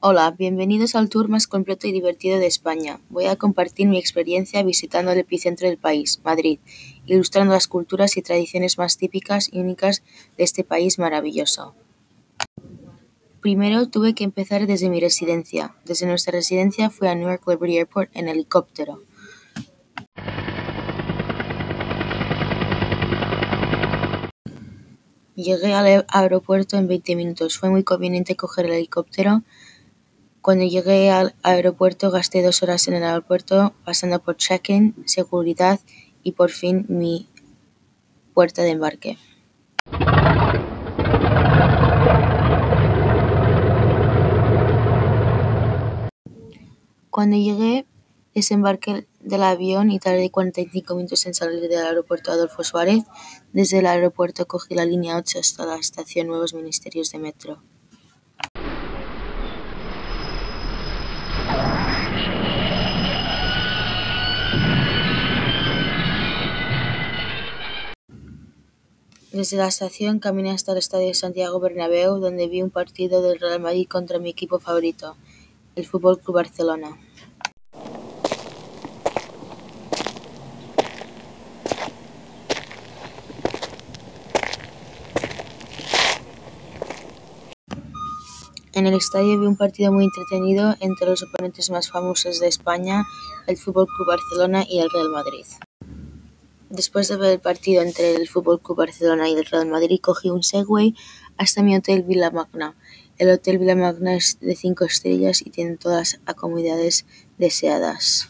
Hola, bienvenidos al tour más completo y divertido de España. Voy a compartir mi experiencia visitando el epicentro del país, Madrid, ilustrando las culturas y tradiciones más típicas y únicas de este país maravilloso. Primero tuve que empezar desde mi residencia. Desde nuestra residencia fui a Newark Liberty Airport en helicóptero. Llegué al aeropuerto en 20 minutos. Fue muy conveniente coger el helicóptero. Cuando llegué al aeropuerto gasté dos horas en el aeropuerto pasando por check-in, seguridad y por fin mi puerta de embarque. Cuando llegué, desembarqué del avión y tardé 45 minutos en salir del aeropuerto Adolfo Suárez. Desde el aeropuerto cogí la línea 8 hasta la estación Nuevos Ministerios de Metro. Desde la estación caminé hasta el estadio Santiago Bernabéu, donde vi un partido del Real Madrid contra mi equipo favorito, el Fútbol Club Barcelona. En el estadio vi un partido muy entretenido entre los oponentes más famosos de España, el Fútbol Club Barcelona y el Real Madrid. Después de ver el partido entre el Fútbol Barcelona y el Real Madrid, cogí un Segway hasta mi hotel Villa Magna. El hotel Villa Magna es de cinco estrellas y tiene todas las acomodidades deseadas.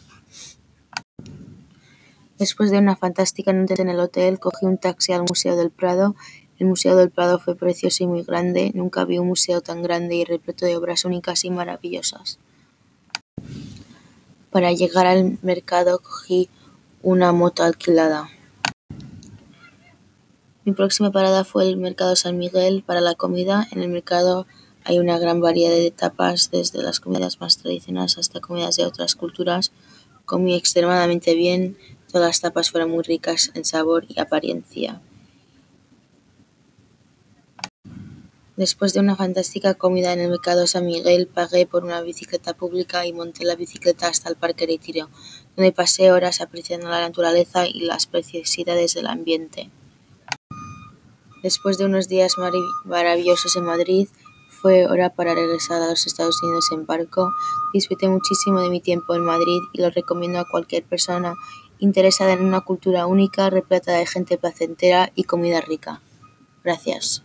Después de una fantástica noche en el hotel, cogí un taxi al Museo del Prado el Museo del Prado fue precioso y muy grande, nunca vi un museo tan grande y repleto de obras únicas y maravillosas. Para llegar al mercado cogí una moto alquilada. Mi próxima parada fue el Mercado San Miguel para la comida. En el mercado hay una gran variedad de tapas, desde las comidas más tradicionales hasta comidas de otras culturas. Comí extremadamente bien, todas las tapas fueron muy ricas en sabor y apariencia. Después de una fantástica comida en el mercado San Miguel, pagué por una bicicleta pública y monté la bicicleta hasta el Parque Retiro, donde pasé horas apreciando la naturaleza y las preciosidades del ambiente. Después de unos días maravillosos en Madrid, fue hora para regresar a los Estados Unidos en barco. Disfruté muchísimo de mi tiempo en Madrid y lo recomiendo a cualquier persona interesada en una cultura única, repleta de gente placentera y comida rica. Gracias.